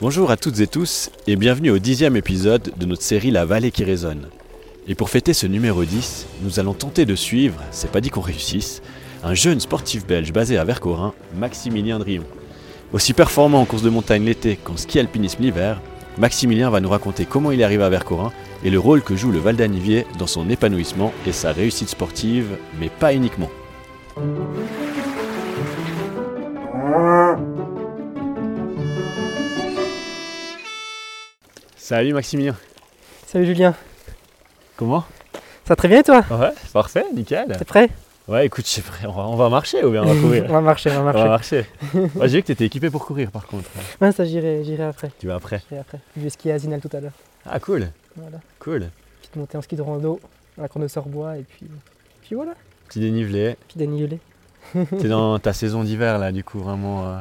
Bonjour à toutes et tous et bienvenue au dixième épisode de notre série La vallée qui résonne. Et pour fêter ce numéro 10, nous allons tenter de suivre, c'est pas dit qu'on réussisse, un jeune sportif belge basé à Vercorin, Maximilien Drion. Aussi performant en course de montagne l'été qu'en ski alpinisme l'hiver, Maximilien va nous raconter comment il est arrivé à Vercorin et le rôle que joue le Val d'Anivier dans son épanouissement et sa réussite sportive, mais pas uniquement. Salut Maximilien. Salut Julien. Comment? Ça va très bien et toi? Ouais, parfait, nickel. T'es prêt? Ouais, écoute, je suis prêt. On va, on va marcher ou bien on va courir? On va marcher, on va On va marcher. marcher. Ouais, J'ai vu que tu étais équipé pour courir par contre. Ouais, ça j'irai, j'irai après. Tu vas après? J'irai après. Je vais skier à Zinal tout à l'heure. Ah, cool, Voilà. cool. Petite montée en ski de rando, à la corne de Sorbois et puis, puis voilà. Petit dénivelé. Puis dénivelé. T'es dans ta saison d'hiver là, du coup, vraiment euh,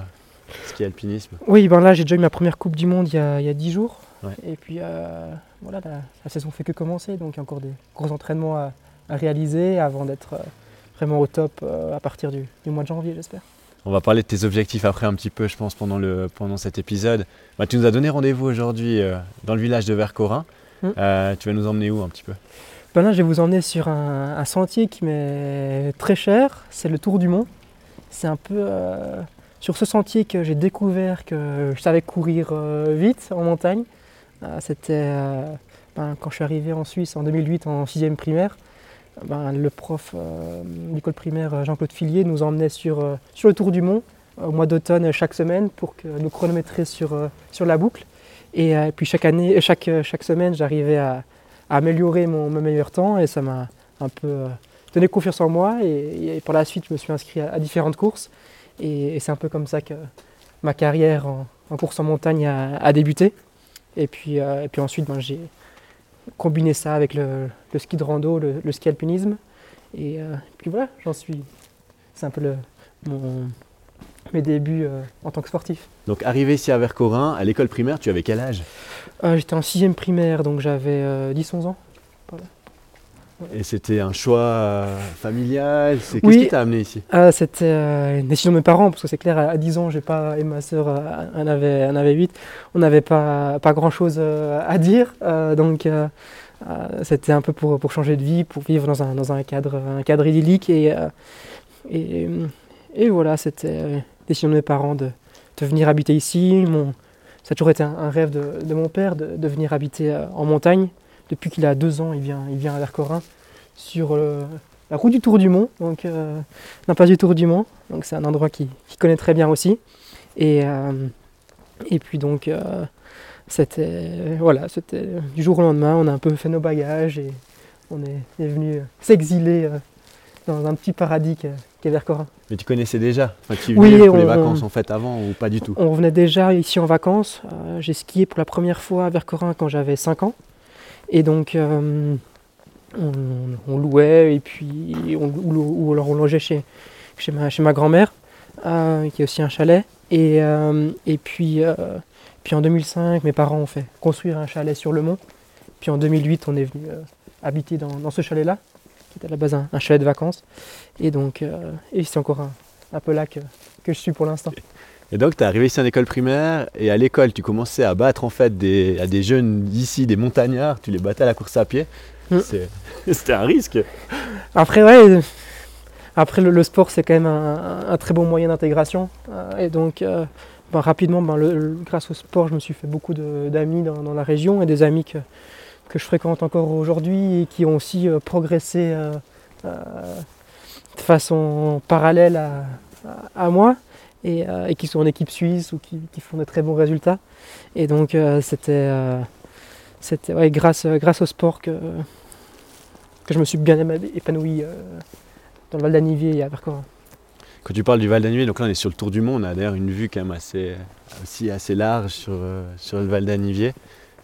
ski alpinisme. Oui, ben là j'ai déjà eu ma première Coupe du Monde il y a, il y a 10 jours. Ouais. Et puis euh, voilà, la, la saison fait que commencer, donc il y a encore des gros entraînements à, à réaliser avant d'être euh, vraiment au top euh, à partir du, du mois de janvier, j'espère. On va parler de tes objectifs après un petit peu, je pense, pendant, le, pendant cet épisode. Bah, tu nous as donné rendez-vous aujourd'hui euh, dans le village de Vercorin. Mm. Euh, tu vas nous emmener où un petit peu? Ben là, je vais vous emmener sur un, un sentier qui m'est très cher, c'est le Tour du Mont. C'est un peu euh, sur ce sentier que j'ai découvert que je savais courir vite en montagne. Euh, C'était euh, ben, quand je suis arrivé en Suisse en 2008 en 6 primaire. Ben, le prof euh, d'école primaire euh, Jean-Claude Fillier nous emmenait sur, le Tour du Mont au mois d'automne chaque semaine pour que nous chronométrer sur, la boucle. Et puis chaque année, chaque, semaine, j'arrivais à, améliorer mon, meilleur temps et ça m'a un peu donné confiance en moi et, par la suite je me suis inscrit à, différentes courses et, c'est un peu comme ça que ma carrière en, course en montagne a débuté et puis, euh, et puis ensuite ben, j'ai combiné ça avec le, le ski de rando, le, le ski alpinisme et euh, puis voilà j'en suis c'est un peu le, mon, mes débuts euh, en tant que sportif. Donc, arrivé ici à Vercorin, à l'école primaire, tu avais quel âge? J'étais en sixième primaire donc j'avais euh, 10-11 ans. Et c'était un choix euh, familial c'est- Qu'est-ce Oui. qui t'a amené ici? Ah, c'était euh, une décision de mes parents, parce que c'est clair, à à 10 ans, j'ai pas, et ma sœur euh, en avait, en avait 8, on n'avait pas, pas grand-chose à dire, euh, donc c'était un peu pour, pour changer de vie, pour vivre dans un, dans un, cadre, un cadre idyllique, et, et, et voilà, c'était une décision de mes parents de, de venir habiter ici. Mon, ça a toujours été un, un rêve de, de mon père, de, de venir habiter en montagne. Depuis qu'il a deux ans, il vient, il vient à Vercorin, sur euh, la route du Tour du Mont, donc euh, pas du Tour du Mont, donc c'est un endroit qu'il connaît très bien aussi. Et, euh, et puis donc c'était voilà, c'était du jour au lendemain, on a un peu fait nos bagages et on est, est venu s'exiler dans un petit paradis qu'est qu'est Vercorin. Mais tu connaissais déjà enfin, Tu Oui, venais pour les on- vacances en fait avant ou pas du tout? On revenait déjà ici en vacances. J'ai skié pour la première fois à Vercorin quand j'avais 5 ans. Et donc, euh, on, louait et puis on, ou, alors on logeait chez, chez ma, grand-mère, euh, qui a aussi un chalet. Et, euh, et puis, puis en 2005, mes parents ont fait construire un chalet sur le mont. Puis en 2008, on est venu habiter dans, ce chalet-là, qui était à la base un, un chalet de vacances. Et donc, c'est encore un, un peu là que je suis pour l'instant. Et donc, tu es arrivé ici en école primaire et à l'école, tu commençais à battre en fait des, à des jeunes d'ici, des montagnards, tu les battais à la course à pied. Mm. C'était un risque. Après, ouais, après le, le sport, c'est quand même un, très bon moyen d'intégration. euh, et donc, euh, ben, rapidement, ben, le- le- grâce au sport, je me suis fait beaucoup d'amis dans, dans la région et des amis que, que je fréquente encore aujourd'hui et qui ont aussi euh, progressé euh, de façon parallèle à, à- à moi et, euh, et qui sont en équipe suisse ou qui, qui font de très bons résultats. Et donc, euh, c'était euh, c'était ouais, grâce, grâce au sport que, que je me suis bien épanoui dans le Val d'Anivier et à Vercorin. Quand tu parles du Val d'Anivier, donc là on est sur le tour du monde, on a d'ailleurs une vue quand même assez, aussi assez large sur, sur le Val d'Anivier.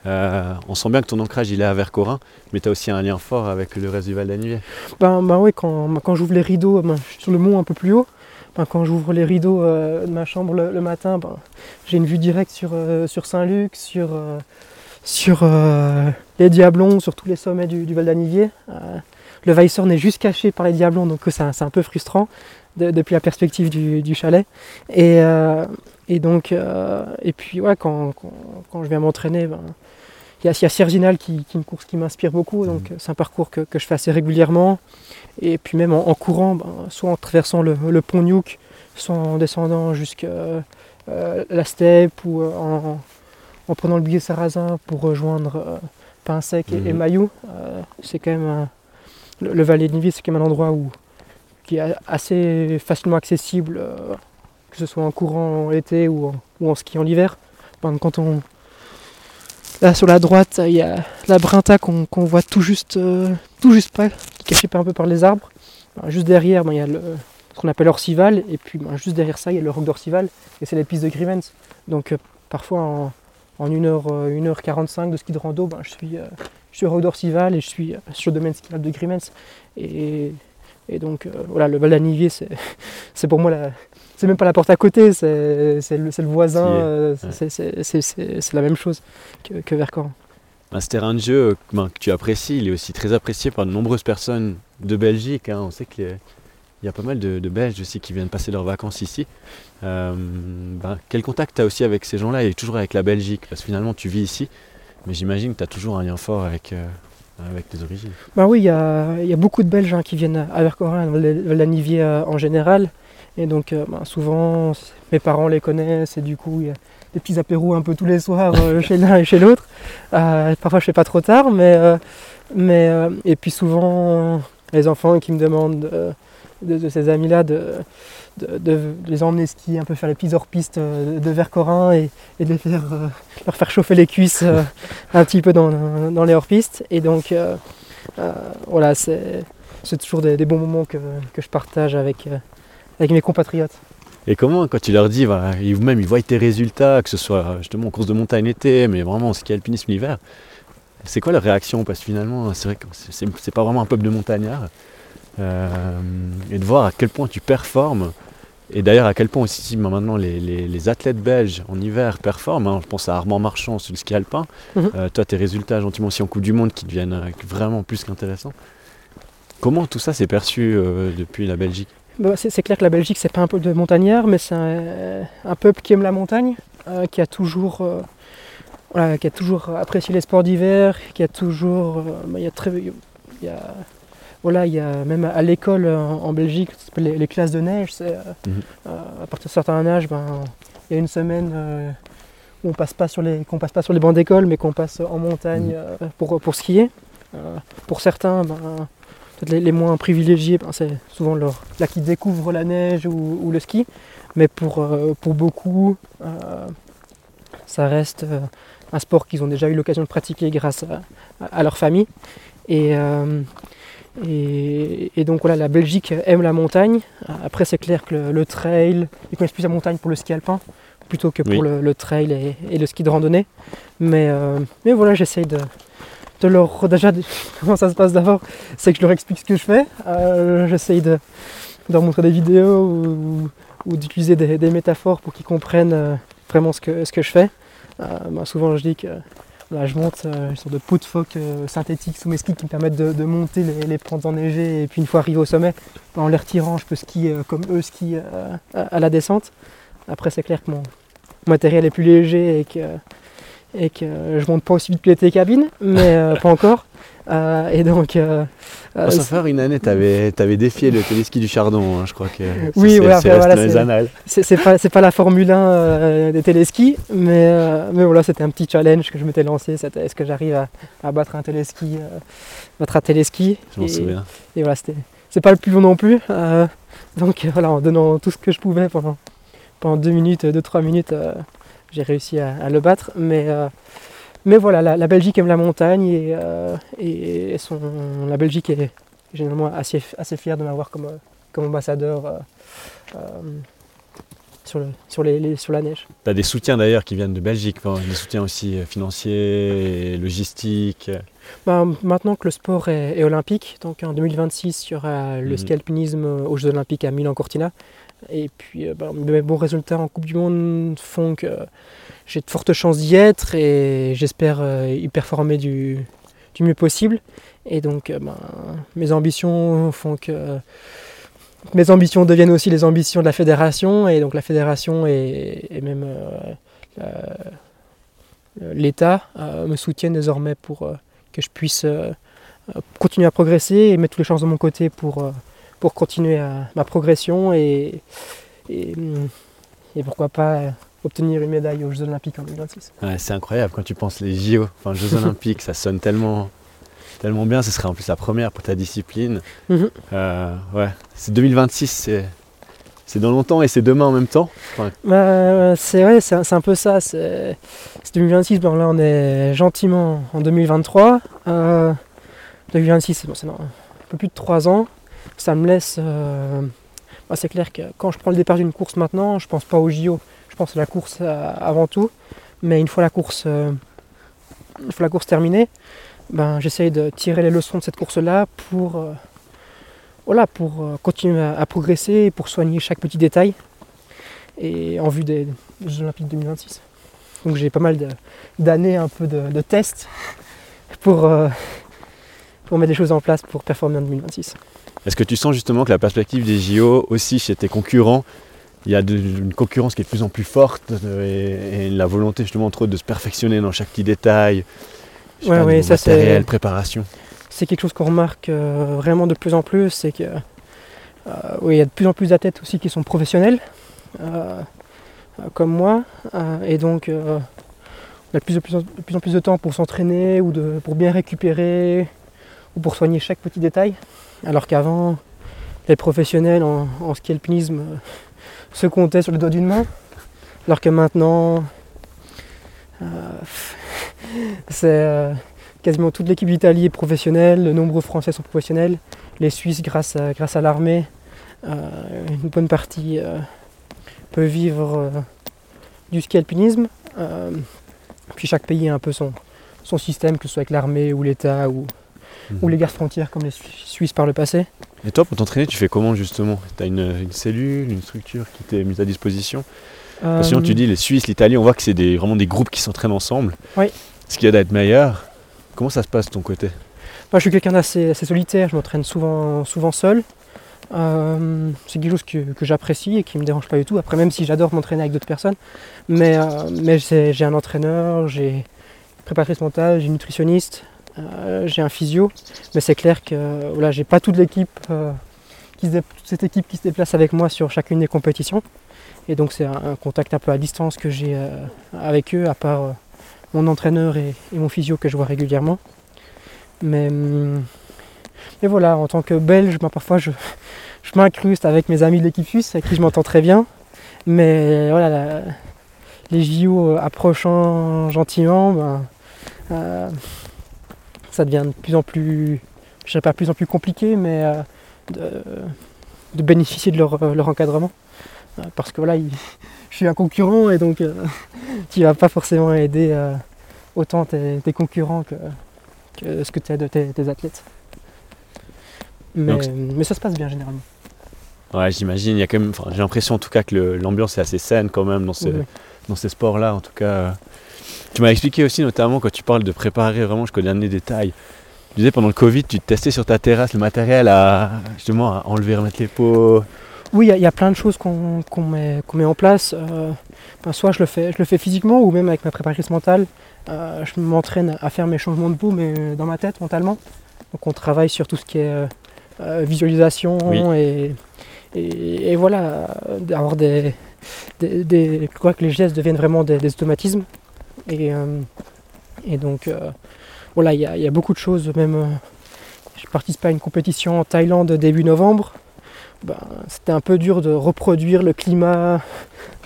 Euh, on sent bien que ton ancrage il est à Vercorin, mais tu as aussi un lien fort avec le reste du Val d'Anivier. Ben, ben oui, quand, ben, quand j'ouvre les rideaux, ben, je suis sur le mont un peu plus haut. Ben, quand j'ouvre les rideaux euh, de ma chambre le, matin, ben, j'ai une vue directe sur, euh, Saint-Luc, sur, euh, les Diablons, sur tous les sommets du, Val d'Anivier. Le Weissor est juste caché par les Diablons, donc c'est un, peu frustrant. depuis la perspective du, chalet. Et, donc, et puis quand, quand, je viens m'entraîner, ben, il y a, Sierginal qui, qui, une course qui m'inspire beaucoup, donc mmh. c'est un parcours que, je fais assez régulièrement. Et puis même en, courant, ben, soit en traversant le, pont Newk, soit en descendant jusqu'à la steppe ou en, en prenant le billet Sarrazin pour rejoindre euh, Pinsec et, mhm. Maillot. Euh, c'est quand même le, le, Valais de Nivy, c'est quand même un endroit où, qui est assez facilement accessible, euh, que ce soit en courant en été ou en, ski en hiver. quand on, Là sur la droite, il y a la Brinta qu'on voit tout juste, tout juste qui est cachée un peu par les arbres. juste derrière, il y a ce qu'on appelle Orcival, et puis juste derrière ça, il y a le roc d'Orcival, et c'est les pistes de Grivens. Donc parfois en, en 1h, 1h45 euh, de ski de rando, ben, je suis, euh, je suis au d'Orcival et je suis euh, sur le domaine skiable de Grimens. Et, et donc voilà, le Val d'Anivier, c'est pour moi la, c'est même pas la porte à côté, c'est le, le, voisin, c'est la même chose que, que Vercors. Un terrain de jeu ben, que tu apprécies, il est aussi très apprécié par de nombreuses personnes de Belgique. Hein. On sait qu'il y, a pas mal de, de, Belges aussi qui viennent passer leurs vacances ici. Euh, ben, quel contact tu as aussi avec ces gens-là? Et toujours avec la Belgique Parce que finalement, tu vis ici, mais j'imagine que tu as toujours un lien fort avec, euh, avec tes origines. Ben oui, il y a, beaucoup de Belges hein, qui viennent à Vercorin, la Nivier euh, en général. Et donc, ben, souvent, mes parents les connaissent et du coup, il y a des petits apéros un peu tous les soirs chez l'un et chez l'autre. parfois, je fais pas trop tard, mais, mais et puis souvent, les enfants qui me demandent de, ces amis-là de, les emmener skier, un peu faire les pistes hors piste euh, de Vercorin et, et de les faire, euh, leur faire chauffer les cuisses euh, un petit peu dans, les hors-pistes. Et donc voilà, c'est toujours des, bons moments que, je partage avec, avec mes compatriotes. Et comment, quand tu leur dis, voilà, même ils voient tes résultats, que ce soit justement en course de montagne été, mais vraiment en ski alpinisme l'hiver, c'est quoi leur réaction? Parce que finalement, c'est vrai que c'est pas vraiment un peuple de montagnards. Euh, et de voir à quel point tu performes. Et d'ailleurs, à quel point aussi maintenant les, athlètes belges en hiver performent. Hein. je pense à Armand Marchand sur le ski alpin. Mhm. Euh, toi, tes résultats gentiment aussi en Coupe du Monde qui deviennent euh, vraiment plus qu'intéressants. Comment tout ça s'est perçu depuis la Belgique? Bah, c'est, clair que la Belgique, c'est pas un peuple de montagnards, mais c'est un, peuple qui aime la montagne, qui, a toujours, qui a toujours apprécié les sports d'hiver, qui a toujours. Bah, il y a très, y a, voilà, il y a même à l'école en, Belgique, les, classes de neige, c'est, euh, mhm. euh, à partir de certain âge, ben, il y a une semaine euh, où on passe pas sur les, qu'on passe pas sur les bancs d'école, mais qu'on passe en montagne mhm. pour, pour skier. pour certains, ben, peut-être les, moins privilégiés, ben, c'est souvent leur, là qui découvrent la neige ou, le ski, mais pour, pour beaucoup, ça reste un sport qu'ils ont déjà eu l'occasion de pratiquer grâce à, leur famille. Et, et, donc voilà, la Belgique aime la montagne. Après, c'est clair que le, trail, ils connaissent plus la montagne pour le ski alpin plutôt que pour le, trail et, le ski de randonnée. Mais, euh, mais voilà, j'essaye de, de, leur. Déjà, comment ça se passe d'abord C'est que je leur explique ce que je fais. Euh, j'essaye de, leur montrer des vidéos ou, d'utiliser des, métaphores pour qu'ils comprennent euh, vraiment ce que, ce que je fais. Bah, souvent, je dis que je monte euh, une sorte de pot de phoque euh, synthétique sous mes skis qui me permettent de, monter les, pentes enneigées et puis une fois arrivé au sommet, en les retirant, je peux skier euh, comme eux skient à, la descente. Après, c'est clair que mon, matériel est plus léger et que, et que je monte pas aussi vite que les télécabines, mais pas encore. Euh, et donc. Euh, euh ça fait une année, tu avais, défié le téléski du Chardon, hein, je crois que. Oui, voilà, c'est pas, pas la Formule 1 euh, des téléskis, mais, mais voilà, c'était un petit challenge que je m'étais lancé. Est-ce que j'arrive à, à, battre un téléski, battre un téléski? Je m'en souviens. Et voilà. C'est pas le plus long non plus. donc voilà, en donnant tout ce que je pouvais pendant, pendant 2 minutes, 2-3 minutes, j'ai réussi à, le battre. Mais mais voilà, la, Belgique aime la montagne et, euh, la Belgique est généralement assez, assez fière de m'avoir comme, comme ambassadeur euh, euh, sur, le, sur, les, sur la neige. Tu as des soutiens d'ailleurs qui viennent de Belgique, des soutiens aussi financiers, logistiques bah, Maintenant que le sport est, olympique, donc en 2026 il y aura le mhm. ski alpinisme aux Jeux olympiques à Milan-Cortina. Et puis bah, mes bons résultats en Coupe du Monde font que j'ai de fortes chances d'y être et j'espère euh, y performer du, mieux possible. Et donc, euh, ben, mes ambitions font que mes ambitions deviennent aussi les ambitions de la fédération, et donc la fédération et, et même euh, l'État euh, me soutiennent désormais pour euh, que je puisse euh, euh, continuer à progresser et mettre toutes les chances de mon côté pour, euh, pour continuer à- ma progression et, et, et pourquoi pas obtenir une médaille aux Jeux Olympiques en 2026. Ouais, c'est incroyable quand tu penses les JO, enfin Jeux Olympiques, ça sonne tellement, tellement bien. Ce serait en plus la première pour ta discipline. Mhm. Euh, ouais, c'est 2026, c'est, c'est dans longtemps et c'est demain en même temps. Bah, c'est ouais, c'est un, peu ça. C'est c'est 2026, bon, là on est gentiment en 2023. Euh, 2026, c'est bon, c'est un peu plus de 3 ans. Ça me laisse. euh, bah, c'est clair que quand je prends le départ d'une course maintenant, je pense pas au JO. Je pense à la course euh, avant tout. Mais une fois la course, euh, la course terminée, ben, j'essaye de tirer les leçons de cette course-là pour, euh, voilà, pour euh, continuer à, progresser, et pour soigner chaque petit détail et en vue des Jeux Olympiques 2026. Donc j'ai pas mal d'années un peu de, de tests pour, euh, pour mettre des choses en place pour performer en 2026. Est-ce que tu sens justement que la perspective des JO aussi chez tes concurrents, il y a de- une concurrence qui est de plus en plus forte euh, et, et la volonté justement entre eux de se perfectionner dans chaque petit détail, Ouais, pas, ouais, niveau ça, matériel, préparation. C'est quelque chose qu'on remarque euh, vraiment de plus en plus, c'est que euh, oui, il y a de plus en plus d'athlètes aussi qui sont professionnels, euh, comme moi, et donc on a de plus, en plus, de temps pour s'entraîner ou de, pour bien récupérer ou pour soigner chaque petit détail, alors qu'avant les professionnels en, en ski alpinisme se comptaient sur le doigt d'une main, alors que maintenant c'est quasiment toute l'équipe d'Italie est professionnelle, de nombreux Français sont professionnels, les Suisses grâce à, grâce à l'armée, euh, une bonne partie euh, peut vivre euh, du ski alpinisme. puis chaque pays a un peu son, son système, que ce soit avec l'armée ou l'État ou, ou les gardes frontières comme les Su- Suisses par le passé. Et toi, pour t'entraîner, tu fais comment justement? Tu as une, une cellule, une structure qui t'est mise à disposition? Parce que sinon, tu dis les Suisses, l'Italie, on voit que c'est des, vraiment des groupes qui s'entraînent ensemble. Oui. Ce qui aide à être meilleur. Comment ça se passe de ton côté? Moi, je suis quelqu'un d'assez assez solitaire, je m'entraîne souvent, souvent seul. Euh, c'est quelque chose que, j'apprécie et qui ne me dérange pas du tout. Après, même si j'adore m'entraîner avec d'autres personnes, mais, euh, j'ai un entraîneur, j'ai une préparatrice mentale, j'ai une nutritionniste, euh, j'ai un physio. Mais c'est clair que voilà, j'ai pas toute l'équipe, qui se cette équipe qui se déplace avec moi sur chacune des compétitions. Et donc c'est un, contact un peu à distance que j'ai avec eux, à part mon entraîneur et, mon physio que je vois régulièrement. Mais, hum, voilà, en tant que Belge, ben, parfois je, je m'incruste avec mes amis de l'équipe suisse avec qui je m'entends très bien. Mais voilà, les JO approchant gentiment, ben, euh, ça devient de plus en plus, je dirais pas plus en plus compliqué, mais euh, de, bénéficier de leur, encadrement. Euh, Parce que voilà, il- je suis un concurrent et donc euh, tu vas pas forcément aider euh, autant tes, tes concurrents que, que ce que tu aides tes, tes athlètes. Mais, Donc, mais ça se passe bien généralement. Ouais, j'imagine. Il y a quand même. J'ai l'impression en tout cas que l'ambiance est assez saine quand même dans Oui, oui. dans ces sports-là. En tout cas, tu m'as expliqué aussi notamment quand tu parles de préparer vraiment jusqu'au dernier détail. Tu disais pendant le Covid, tu testais sur ta terrasse le matériel à justement à enlever, remettre les pots. Oui, il y a- il y, a plein de choses qu'on met, en place. Euh, ben, soit je le, fais, je le fais physiquement ou même avec ma préparatrice mentale. Euh, je m'entraîne à faire mes changements de peau, mais dans ma tête, mentalement. Donc on travaille sur tout ce qui est euh, euh, visualisation Oui. et, et, et voilà, euh, d'avoir des, des, des- je crois que les gestes deviennent vraiment des, des automatismes. Et, euh, et donc euh, voilà, il y, y a beaucoup de choses. Même, euh, je participe à une compétition en Thaïlande début novembre ben, c'était un peu dur de reproduire le climat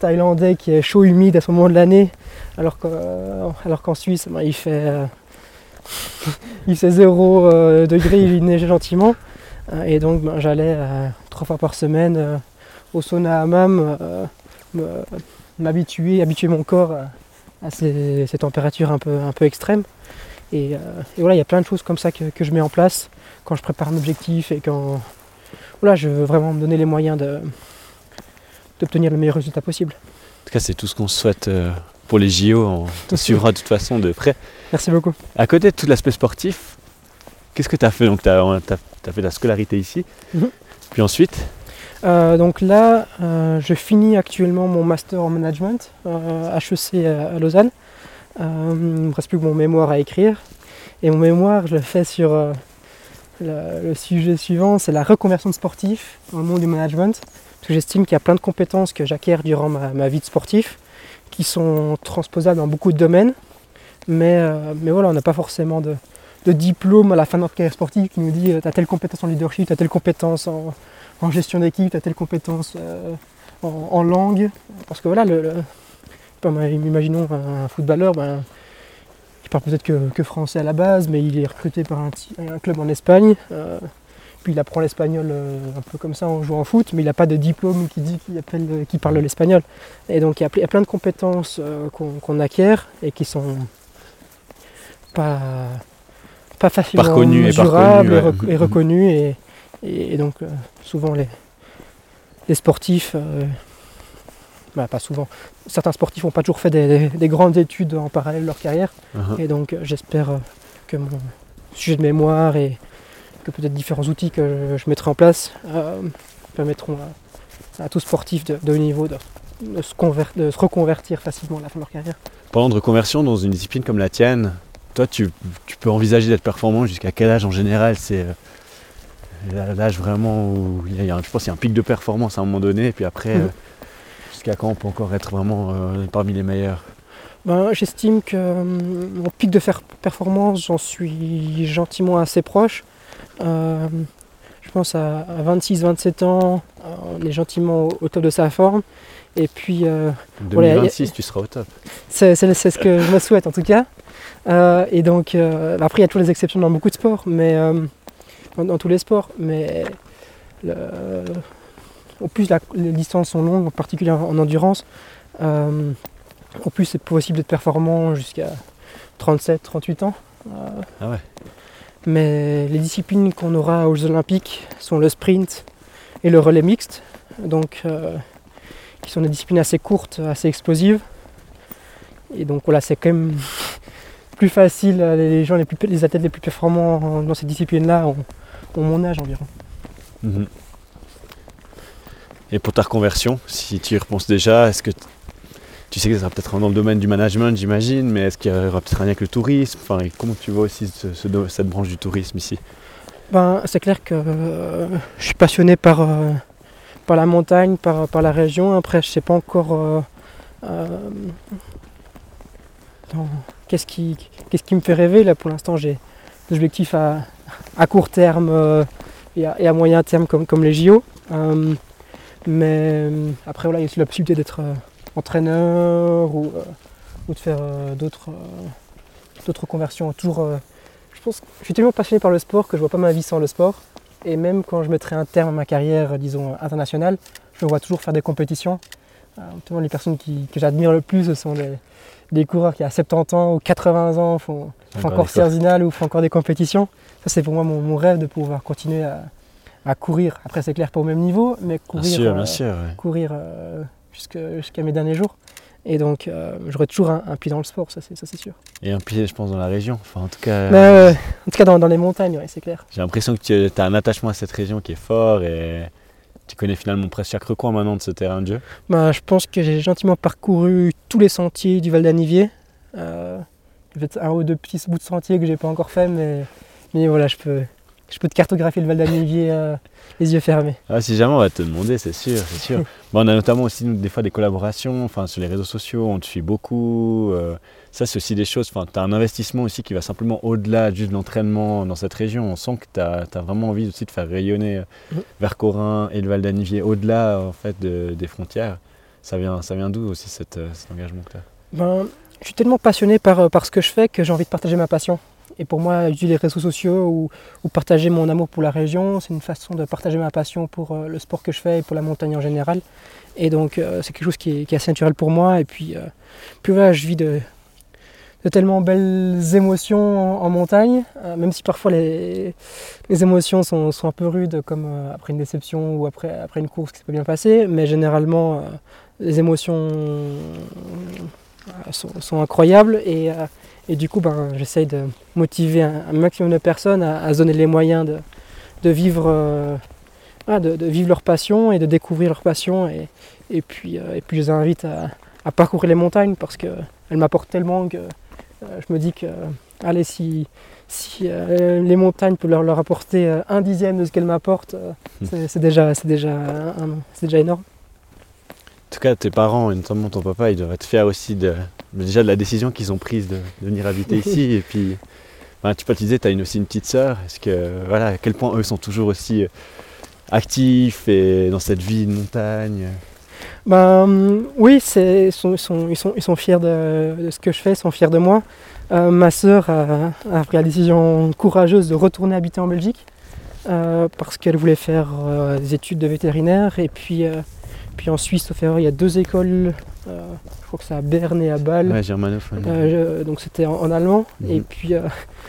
thaïlandais qui est chaud, humide à ce moment de l'année, alors qu'en alors qu'en Suisse, ben, il fait euh, il fait 0 euh, degré, il neige gentiment. Euh, et donc ben, j'allais euh, trois fois par semaine euh, au sauna hammam, euh, m'habituer, habituer mon corps à, ces, températures un peu, un peu extrêmes. Et, euh, et voilà, il y a plein de choses comme ça que, que je mets en place quand je prépare un objectif et quand, voilà, je veux vraiment me donner les moyens de- d'obtenir le meilleur résultat possible. En tout cas, c'est tout ce qu'on souhaite euh, pour les JO. On te suivra de toute façon de près. Merci beaucoup. À côté de tout l'aspect sportif, qu'est-ce que tu as fait? Donc, tu as, fait ta scolarité ici. Mhm. Puis ensuite, Euh, donc là, euh, je finis actuellement mon master en management euh, HEC à, à Lausanne. Il ne me reste plus que mon mémoire à écrire. Et mon mémoire, je le fais sur le, sujet suivant, c'est la reconversion de sportif dans le monde du management. J'estime qu'il y a plein de compétences que j'acquiers durant ma, vie de sportif qui sont transposables dans beaucoup de domaines. Mais, euh, mais voilà, on n'a pas forcément de, diplôme à la fin de notre carrière sportive qui nous dit tu as telle compétence en leadership, tu as telle compétence en, gestion d'équipe, tu as telle compétence euh, en, langue. Parce que voilà, imaginons un, un footballeur, ben, il parle peut-être que, que français à la base, mais il est recruté par un, club en Espagne. euh, puis il apprend l'espagnol euh, un peu comme ça en jouant au foot, mais il n'a pas de diplôme qui dit qu'il parle l'espagnol. Et donc il y a plein de compétences euh, qu'on acquiert et qui sont pas, pas facilement pas mesurables et, reconnues, et reconnues. Et, et- et donc souvent les, les sportifs, bah, pas souvent, certains sportifs n'ont pas toujours fait des, des- des grandes études en parallèle de leur carrière. Uh-huh. Et donc euh, j'espère euh, que mon sujet de mémoire et que peut-être différents outils que je mettrai en place euh, permettront à, à tout sportif de, de haut niveau de, de se conver- de se reconvertir facilement à la fin de leur carrière. Parlant de reconversion dans une discipline comme la tienne, toi tu, tu peux envisager d'être performant jusqu'à quel âge en général? C'est euh, l'âge vraiment où il y a, un- je pense qu'il y a un pic de performance à un moment donné, et puis après, Mhm. euh, jusqu'à quand on peut encore être vraiment euh, parmi les meilleurs? Ben, J'estime que mon pic de faire performance, j'en suis gentiment assez proche. Euh, je pense à, 26-27 ans, euh, on est gentiment au, au top de sa forme. Et puis, euh, En Voilà, y a- 2026, tu seras au top. c'est ce que je me souhaite en tout cas. Euh, et donc, euh, après, il y a toujours les exceptions dans beaucoup de sports, mais euh, dans, dans tous les sports. Mais le- au plus la- les distances sont longues, en particulier en, en endurance, euh, au plus c'est possible d'être performant jusqu'à 37, 38 ans. Euh, Ah ouais. Mais les disciplines qu'on aura aux Jeux Olympiques sont le sprint et le relais mixte, donc euh, qui sont des disciplines assez courtes, assez explosives. Et donc voilà, c'est quand même plus facile. euh, Les gens les, plus, les athlètes les plus performants dans ces disciplines-là ont, ont mon âge environ. Mhm. Et pour ta reconversion, si tu y repenses déjà, est-ce que tu sais que ça sera peut-être dans le domaine du management, j'imagine, mais est-ce qu'il y aura peut-être un lien avec le tourisme? Enfin, comment tu vois aussi cette branche du tourisme ici? Ben, c'est clair que euh, je suis passionné par, euh, par la montagne, par, par la région. Après, je sais pas encore euh, qu'est-ce qui, qui me fait rêver. Là, pour l'instant, j'ai des objectifs à, à court terme et, à, et à moyen terme comme, comme les JO. Mais euh, après, voilà, il y a aussi la possibilité d'être euh, entraîneur ou, euh, ou de faire d'autres d'autres conversions. Toujours, je pense, je suis tellement passionné par le sport que je vois pas ma vie sans le sport. Et même quand je mettrai un terme à ma carrière, disons, internationale, je me vois toujours faire des compétitions. Notamment les personnes qui- que j'admire le plus, ce sont les, des coureurs qui à 70 ans ou 80 ans font, font Encore. Cerzinal ou font encore des compétitions. Ça, c'est pour moi mon, mon rêve de pouvoir continuer à, à courir. Après, c'est clair, pas au même niveau, mais Bien courir, sûr, euh, bien sûr. ouais. courir euh, jusqu'à mes derniers jours. Et donc, euh, j'aurai toujours un, un pied dans le sport, ça c'est sûr. Et un pied, je pense, dans la région. Enfin, en tout cas, euh, en tout cas, dans, dans les montagnes, ouais, c'est clair. j'ai l'impression que tu as un attachement à cette région qui est fort et tu connais finalement presque chaque recoin maintenant de ce terrain de jeu. Bah, je pense que j'ai gentiment parcouru tous les sentiers du Val d'Anivier. Euh, il y a peut-être un ou deux petits bouts de sentiers que j'ai pas encore fait, mais, mais voilà, je peux, je peux te cartographier le Val d'Anivier euh, les yeux fermés. Ah, si jamais on va te demander, c'est sûr, c'est sûr. Bon, on a notamment aussi nous, des fois des collaborations, enfin sur les réseaux sociaux, on te suit beaucoup. euh, ça, c'est aussi des choses. Enfin, tu as un investissement aussi qui va simplement au-delà juste de l'entraînement dans cette région. On sent que tu as, vraiment envie aussi de faire rayonner euh, vers Corin et le Val d'Anivier, au-delà en fait de- des frontières. Ça vient, ça vient d'où aussi cette, cet engagement que tu as Ben, je suis tellement passionné par, par ce que je fais que j'ai envie de partager ma passion. Et pour moi, utiliser les réseaux sociaux ou, partager mon amour pour la région, c'est une façon de partager ma passion pour euh, le sport que je fais et pour la montagne en général. Et donc, euh, c'est quelque chose qui est, assez naturel pour moi. Et puis, euh, puis voilà, je vis de, tellement belles émotions en, montagne, euh, même si parfois les, les émotions sont, sont un peu rudes, comme après une déception ou après, après une course qui s'est pas bien passée. Mais généralement, les émotions sont, sont incroyables et, et du coup ben, j'essaye de motiver un, un maximum de personnes à, à se donner les moyens de, de vivre euh, de, de, vivre leur passion et de découvrir leur passion. Et, et, puis, et puis je les invite à, à parcourir les montagnes parce qu'elles m'apportent tellement que je me dis que, allez, si, si euh, les montagnes peuvent leur, leur apporter euh, un dixième de ce qu'elles m'apportent, euh, Hmm. c'est déjà, déjà, déjà énorme. En tout cas, tes parents, et notamment ton papa, ils doivent être fiers aussi de, déjà de la décision qu'ils ont prise de, de venir habiter ici. Et puis, ben, tu peux te disais, tu as une, aussi une petite sœur. Est-ce que, voilà, à quel point eux sont toujours aussi euh, actifs et dans cette vie de montagne? Ben, oui, ils, sont, ils, sont, ils, sont, ils sont fiers de, de ce que je fais, ils sont fiers de moi. Euh, ma sœur a, a pris la décision courageuse de retourner habiter en Belgique euh, parce qu'elle voulait faire euh, des études de vétérinaire. Et puis, puis en Suisse, sauf erreur, il y a deux écoles, euh, je crois que c'est à Berne et à Bâle. Ouais, germanophone. Euh, je- donc c'était en, en allemand. Mhm. Et puis euh,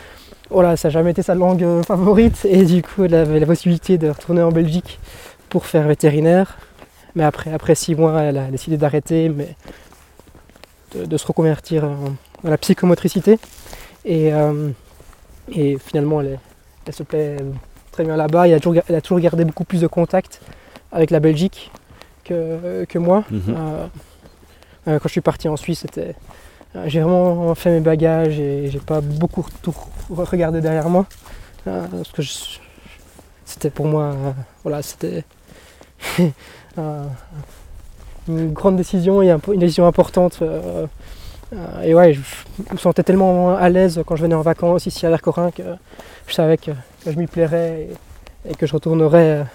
voilà, ça n'a jamais été sa langue favorite. Et du coup, elle avait la possibilité de retourner en Belgique pour faire vétérinaire. Mais après, après six mois, elle a décidé d'arrêter, mais de, de se reconvertir en- dans la psychomotricité. Et, euh, et finalement, elle, elle se plaît très bien là-bas. Elle, a toujours ga- elle a toujours gardé beaucoup plus de contact avec la Belgique que, que moi. Mhm. Euh, euh, quand je suis parti en Suisse, c'était, euh, j'ai vraiment fait mes bagages et j'ai pas beaucoup tout regardé derrière moi. Parce que c'était pour moi, voilà, c'était une grande décision et une décision importante. et ouais, je, me sentais tellement à l'aise quand je venais en vacances ici à Vercorin que je savais que, que je m'y plairais et, et que je retournerais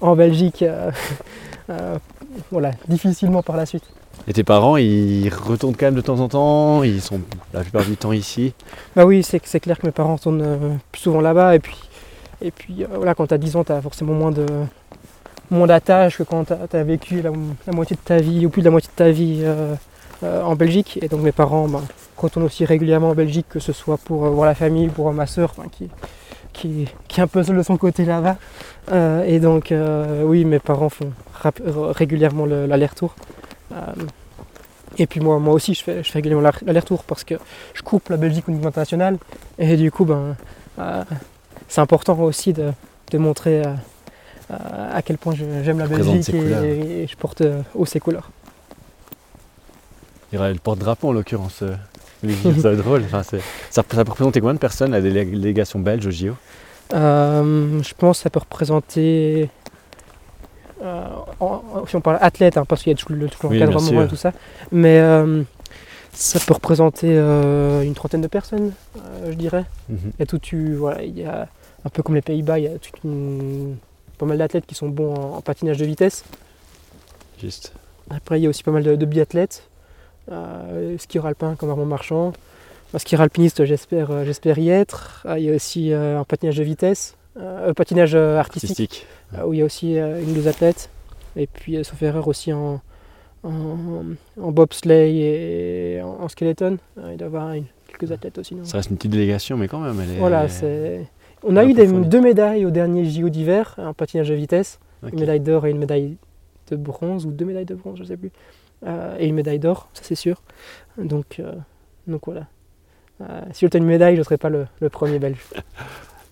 en Belgique. euh, voilà, difficilement par la suite. Et tes parents, ils retournent quand même de temps en temps Ils sont la plupart du temps ici Bah oui, c'est c'est clair que mes parents tournent euh, plus souvent là-bas. Et puis, et puis euh, voilà, quand tu as 10 ans, tu as forcément moins de moins d'attaches que quand tu as, vécu la, la moitié de ta vie ou plus de la moitié de ta vie euh, euh, en Belgique. Et donc mes parents bah, retournent aussi régulièrement en Belgique, que ce soit pour euh, voir la famille, pour ma soeur qui, qui, qui est un peu de son côté là-bas. Euh, et donc euh, oui, mes parents font rap- régulièrement le- l'aller-retour. Euh, et puis moi, moi aussi, je fais, je fais régulièrement l'aller- l'aller-retour parce que je coupe la Belgique au niveau international. Et du coup, ben, euh, c'est important aussi de, de montrer euh, euh, à quel point j'aime la Belgique et, et je porte euh, haut ses couleurs. Il y aura le porte-drapeau en l'occurrence. Ça va être drôle. Enfin, c'est- ça, ça peut représenter combien de personnes la délé- délégation belge au JO Euh, je pense que ça peut représenter, euh, en- si on parle athlète, hein, parce qu'il y a toujours le Oui, bien l'encadrement sûr. et tout ça, mais euh, ça peut représenter une trentaine de personnes, je dirais. Mhm. A tout, tu, voilà, il y a un peu comme les Pays-Bas, il y a toute une- pas mal d'athlètes qui sont bons en, en patinage de vitesse. Juste. Après, il y a aussi pas mal de, de biathlètes, skieur alpin comme Armand Marchand. Un skieur alpiniste, j'espère, euh, j'espère y être. Ah, il y a aussi euh, un patinage de vitesse, euh, euh, patinage euh, artistique, Artistique. euh, où il y a aussi euh, une ou deux athlètes. Et puis, euh, sauf erreur, aussi en, en, en bobsleigh et en, en skeleton. Euh, il doit y avoir une- quelques athlètes aussi. non Ça reste une petite délégation, mais quand même, elle est. Voilà, c'est. On a un eu des, deux médailles au dernier JO d'hiver, en patinage de vitesse, une médaille d'or et une médaille de bronze, ou deux médailles de bronze, je ne sais plus, Euh, et une médaille d'or, ça c'est sûr. Donc, euh, donc voilà. Euh, si j'obtiens une médaille, je ne serai pas le, le premier belge.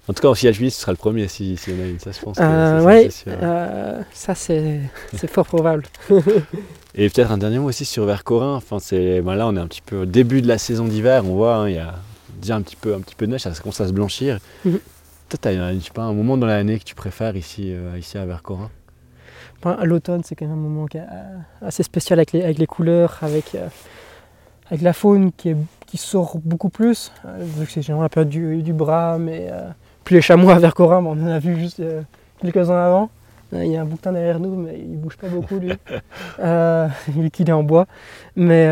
En tout cas, en CHB, ce sera le premier si- s'il y en a une, ça je pense. Euh, ça, ça, c'est euh, ça fort probable. Et peut-être un dernier mot aussi sur Vercorin. Enfin, ben là, on est un petit peu au début de la saison d'hiver. On voit, hein, il y a déjà un petit peu, un petit peu de neige, ça commence à se blanchir. Mhm. Toi, tu as je sais pas, un moment dans l'année que tu préfères ici, euh, ici à Vercorin? Enfin, L'automne, c'est quand même un moment euh, assez spécial avec les, avec les couleurs, avec, euh, avec la faune qui, est- qui sort beaucoup plus, euh, vu que c'est généralement la période du, du brame et euh, puis les chamois à Vercorin, bon, on en a vu juste quelques-uns avant. Il y a un bouquetin derrière nous, mais il bouge pas beaucoup lui, vu qu'il est en bois. Mais,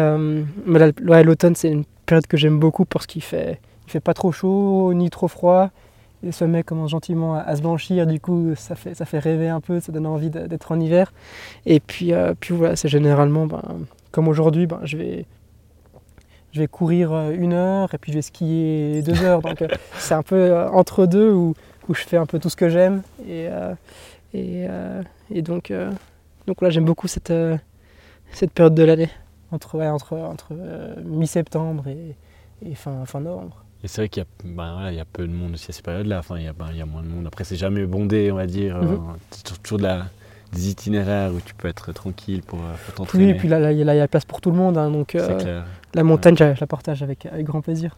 mais la- ouais, l'automne, c'est une période que j'aime beaucoup parce qu'il fait, il fait pas trop chaud ni trop froid. Les sommets commencent gentiment à, à se blanchir, du coup ça fait, ça fait rêver un peu, ça donne envie d'être en hiver. Et puis, euh, puis voilà, c'est généralement, ben, comme aujourd'hui, ben, je, vais, je vais courir euh, une heure et puis je vais skier deux heures. Donc euh, c'est un peu entre deux où, où je fais un peu tout ce que j'aime. Et, et, et donc, donc voilà, j'aime beaucoup cette, cette période de l'année, entre, ouais, entre, entre euh, mi-septembre et, et fin, fin novembre. Et c'est vrai qu'il y, a- ben voilà, y a peu de monde aussi à ces périodes-là. Enfin, il y, a, ben, il y a moins de monde. Après, c'est jamais bondé, on va dire. Mhm. Euh, C'est toujours de la, des itinéraires où tu peux être tranquille pour, euh, pour t'entraîner. Oui, et puis là, il y a là, il y a place pour tout le monde, hein, donc euh, clair. la montagne, je je la partage avec, avec grand plaisir.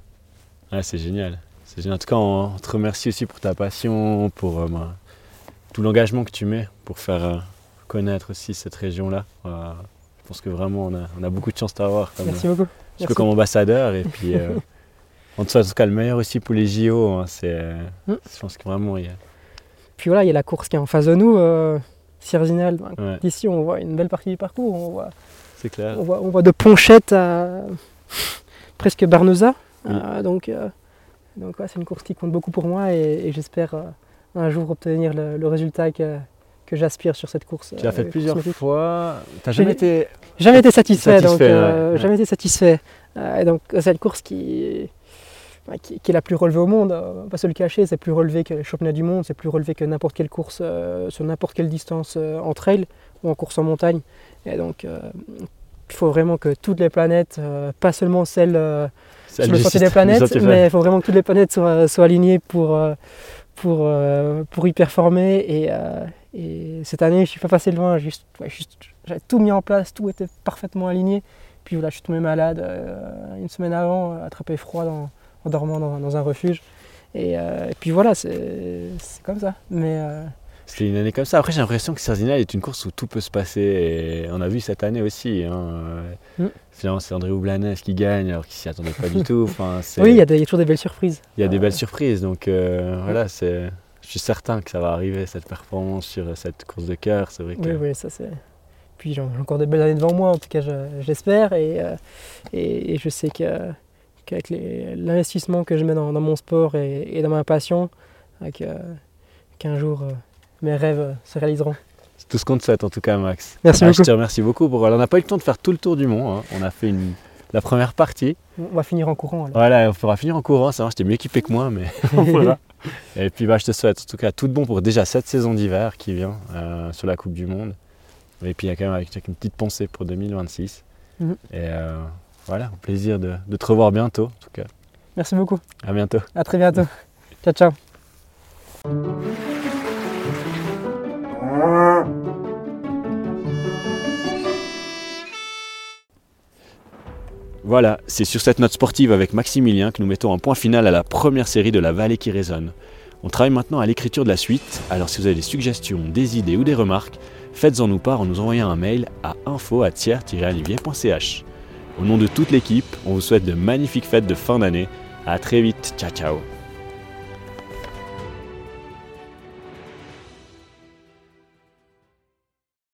Ouais, c'est génial. C'est génial. En tout cas, on te remercie aussi pour ta passion, pour euh, ben, tout l'engagement que tu mets pour faire euh, connaître aussi cette région-là. Euh, je pense que vraiment, on a, on a beaucoup de chance d'avoir Merci beaucoup. petit peu Merci. comme ambassadeur. Et puis, euh, on te souhaite en tout cas le meilleur aussi pour les JO. hein. C'est, Mm. Je pense que vraiment, il y a... Puis voilà, il y a la course qui est en face de nous, euh, Sierzinal. Ben, ouais, D'ici, on voit une belle partie du parcours. On voit, c'est clair. on voit, on voit de Ponchette à presque Barneza. Oui. Euh, donc, euh, donc ouais, c'est une course qui compte beaucoup pour moi et, et j'espère euh, un jour obtenir le, le résultat que, que j'aspire sur cette course. Tu l'as fait euh, plusieurs fois. J'ai- jamais été. Jamais été satisfait, donc Satisfait, ouais, ouais. jamais été satisfait. Et donc c'est une course qui, qui, qui est la plus relevée au monde. euh, on va pas se le cacher, c'est plus relevé que les championnats du monde, c'est plus relevé que n'importe quelle course euh, sur n'importe quelle distance euh, en trail ou en course en montagne. Et donc euh, il faut vraiment que toutes les planètes, euh, pas seulement celles euh, sur le sentier des planètes, mais il faut vraiment que toutes les planètes soient, soient alignées pour, euh, pour, euh, pour y performer. Et, euh, et cette année, je suis pas passé loin, juste, ouais, j'avais tout mis en place, tout était parfaitement aligné. Puis voilà, je suis tombé malade euh, une semaine avant, euh, attrapé froid dans- en dormant dans, dans un refuge. Et, euh, et puis voilà, c'est c'est comme ça. Mais euh, C'était une année comme ça. Après, j'ai l'impression que Cerzinal est une course où tout peut se passer. Et on a vu cette année aussi. Hein. euh, Mm. Finalement, c'est André Oublanès qui gagne alors qu'il s'y attendait pas du tout. Enfin, c'est- oui, il y, a y toujours des belles surprises. il y a des Euh, belles surprises. Donc euh, voilà, c'est. Je suis certain que ça va arriver cette performance sur cette course de cœur. C'est vrai que Oui, oui, ça c'est. Puis j'ai encore des belles années devant moi, en tout cas je- j'espère. Et, euh, et, et je sais que- qu'avec les- l'investissement que je mets dans, dans mon sport et, et dans ma passion, euh, qu'un jour euh, mes rêves euh, se réaliseront. c'est tout ce qu'on te souhaite en tout cas, Max. Merci Ah, beaucoup. Je te remercie beaucoup. Pour... On n'a pas eu le temps de faire tout le tour du monde. hein. On a fait une... la première partie. On va finir en courant. alors. Voilà, on pourra finir en courant. Ça va, j'étais mieux équipé que moi, mais verra. Et puis bah, je te souhaite en tout cas tout de bon pour déjà cette saison d'hiver qui vient euh, sur la Coupe du Monde. Et puis il y a quand même avec avec une petite pensée pour 2026. Mhm. Et euh, voilà, au plaisir de, de te revoir bientôt. En tout cas, Merci beaucoup. à bientôt. À très bientôt. ciao, ciao. Voilà, c'est sur cette note sportive avec Maximilien que nous mettons un point final à la première série de La Vallée qui résonne. On travaille maintenant à l'écriture de la suite, alors si vous avez des suggestions, des idées ou des remarques, faites-en nous part en nous envoyant un mail à info@tiers-olivier.ch. Au nom de toute l'équipe, on vous souhaite de magnifiques fêtes de fin d'année. À très vite, ciao ciao